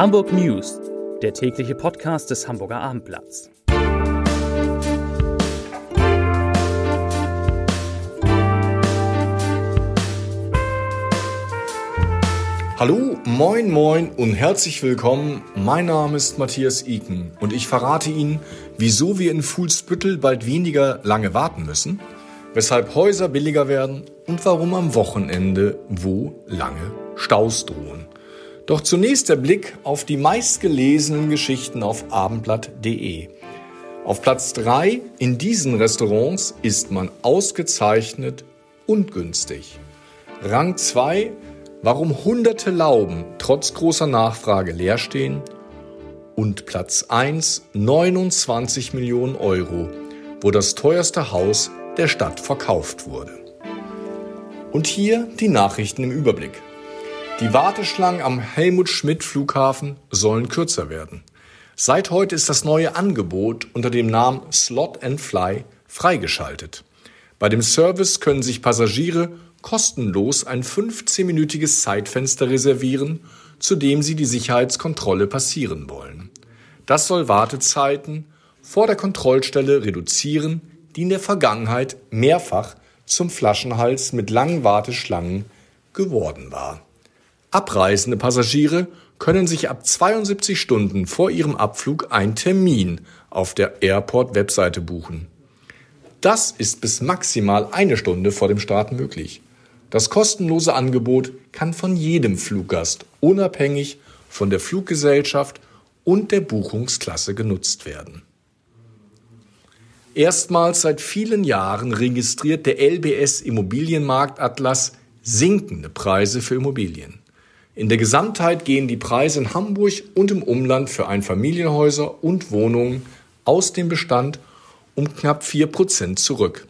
Hamburg News, der tägliche Podcast des Hamburger Abendblatts. Hallo, moin, moin und herzlich willkommen. Mein Name ist Matthias Iken und ich verrate Ihnen, wieso wir in Fuhlsbüttel bald weniger lange warten müssen, weshalb Häuser billiger werden und warum am Wochenende wo lange Staus drohen. Doch zunächst der Blick auf die meistgelesenen Geschichten auf abendblatt.de. Auf Platz 3 in diesen Restaurants ist man ausgezeichnet und günstig. Rang 2 Warum hunderte Lauben trotz großer Nachfrage leer stehen. Und Platz 1 29 Millionen Euro, wo das teuerste Haus der Stadt verkauft wurde. Und hier die Nachrichten im Überblick. Die Warteschlangen am Helmut Schmidt Flughafen sollen kürzer werden. Seit heute ist das neue Angebot unter dem Namen Slot and Fly freigeschaltet. Bei dem Service können sich Passagiere kostenlos ein 15-minütiges Zeitfenster reservieren, zu dem sie die Sicherheitskontrolle passieren wollen. Das soll Wartezeiten vor der Kontrollstelle reduzieren, die in der Vergangenheit mehrfach zum Flaschenhals mit langen Warteschlangen geworden war. Abreisende Passagiere können sich ab 72 Stunden vor ihrem Abflug einen Termin auf der Airport-Webseite buchen. Das ist bis maximal eine Stunde vor dem Start möglich. Das kostenlose Angebot kann von jedem Fluggast unabhängig von der Fluggesellschaft und der Buchungsklasse genutzt werden. Erstmals seit vielen Jahren registriert der LBS Immobilienmarktatlas sinkende Preise für Immobilien. In der Gesamtheit gehen die Preise in Hamburg und im Umland für Einfamilienhäuser und Wohnungen aus dem Bestand um knapp 4% zurück.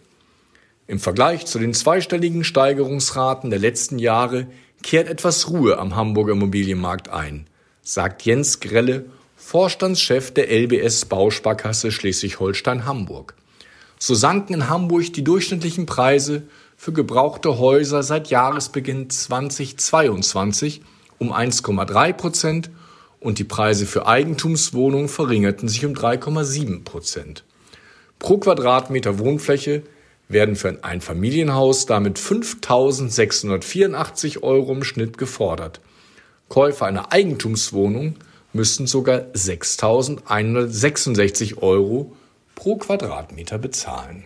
Im Vergleich zu den zweistelligen Steigerungsraten der letzten Jahre kehrt etwas Ruhe am Hamburger Immobilienmarkt ein, sagt Jens Grelle, Vorstandschef der LBS Bausparkasse Schleswig-Holstein Hamburg. So sanken in Hamburg die durchschnittlichen Preise für gebrauchte Häuser seit Jahresbeginn 2022 um 1,3 Prozent und die Preise für Eigentumswohnungen verringerten sich um 3,7 Prozent. Pro Quadratmeter Wohnfläche werden für ein Einfamilienhaus damit 5.684 Euro im Schnitt gefordert. Käufer einer Eigentumswohnung müssten sogar 6.166 Euro pro Quadratmeter bezahlen.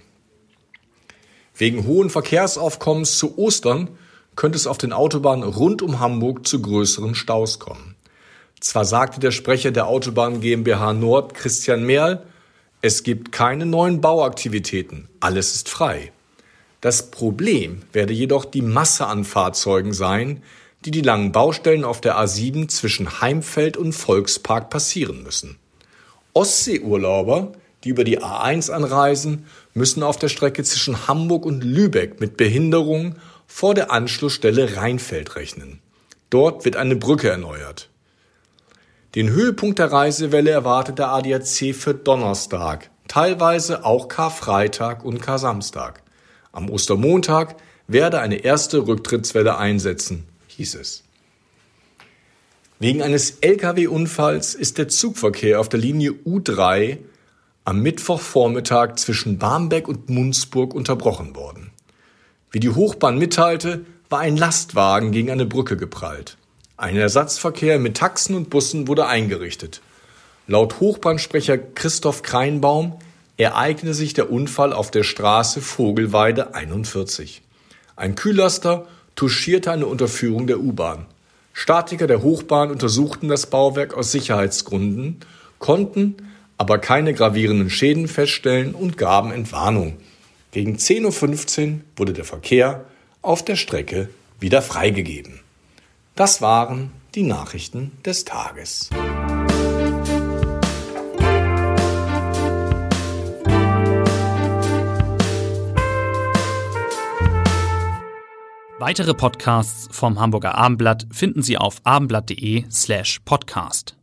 Wegen hohen Verkehrsaufkommens zu Ostern könnte es auf den Autobahnen rund um Hamburg zu größeren Staus kommen. Zwar sagte der Sprecher der Autobahn GmbH Nord, Christian Merl, es gibt keine neuen Bauaktivitäten, alles ist frei. Das Problem werde jedoch die Masse an Fahrzeugen sein, die die langen Baustellen auf der A7 zwischen Heimfeld und Volkspark passieren müssen. Ostseeurlauber, die über die A1 anreisen, müssen auf der Strecke zwischen Hamburg und Lübeck mit Behinderungen vor der Anschlussstelle Rheinfeld rechnen. Dort wird eine Brücke erneuert. Den Höhepunkt der Reisewelle erwartet der ADAC für Donnerstag, teilweise auch Karfreitag und Kar-Samstag. Am Ostermontag werde eine erste Rücktrittswelle einsetzen, hieß es. Wegen eines Lkw-Unfalls ist der Zugverkehr auf der Linie U3 am Mittwochvormittag zwischen Barmbek und Munzburg unterbrochen worden. Wie die Hochbahn mitteilte, war ein Lastwagen gegen eine Brücke geprallt. Ein Ersatzverkehr mit Taxen und Bussen wurde eingerichtet. Laut Hochbahnsprecher Christoph Kreinbaum ereignete sich der Unfall auf der Straße Vogelweide 41. Ein Kühllaster touchierte eine Unterführung der U-Bahn. Statiker der Hochbahn untersuchten das Bauwerk aus Sicherheitsgründen, konnten aber keine gravierenden Schäden feststellen und gaben Entwarnung. Gegen 10.15 Uhr wurde der Verkehr auf der Strecke wieder freigegeben. Das waren die Nachrichten des Tages. Weitere Podcasts vom Hamburger Abendblatt finden Sie auf abendblatt.de slash podcast.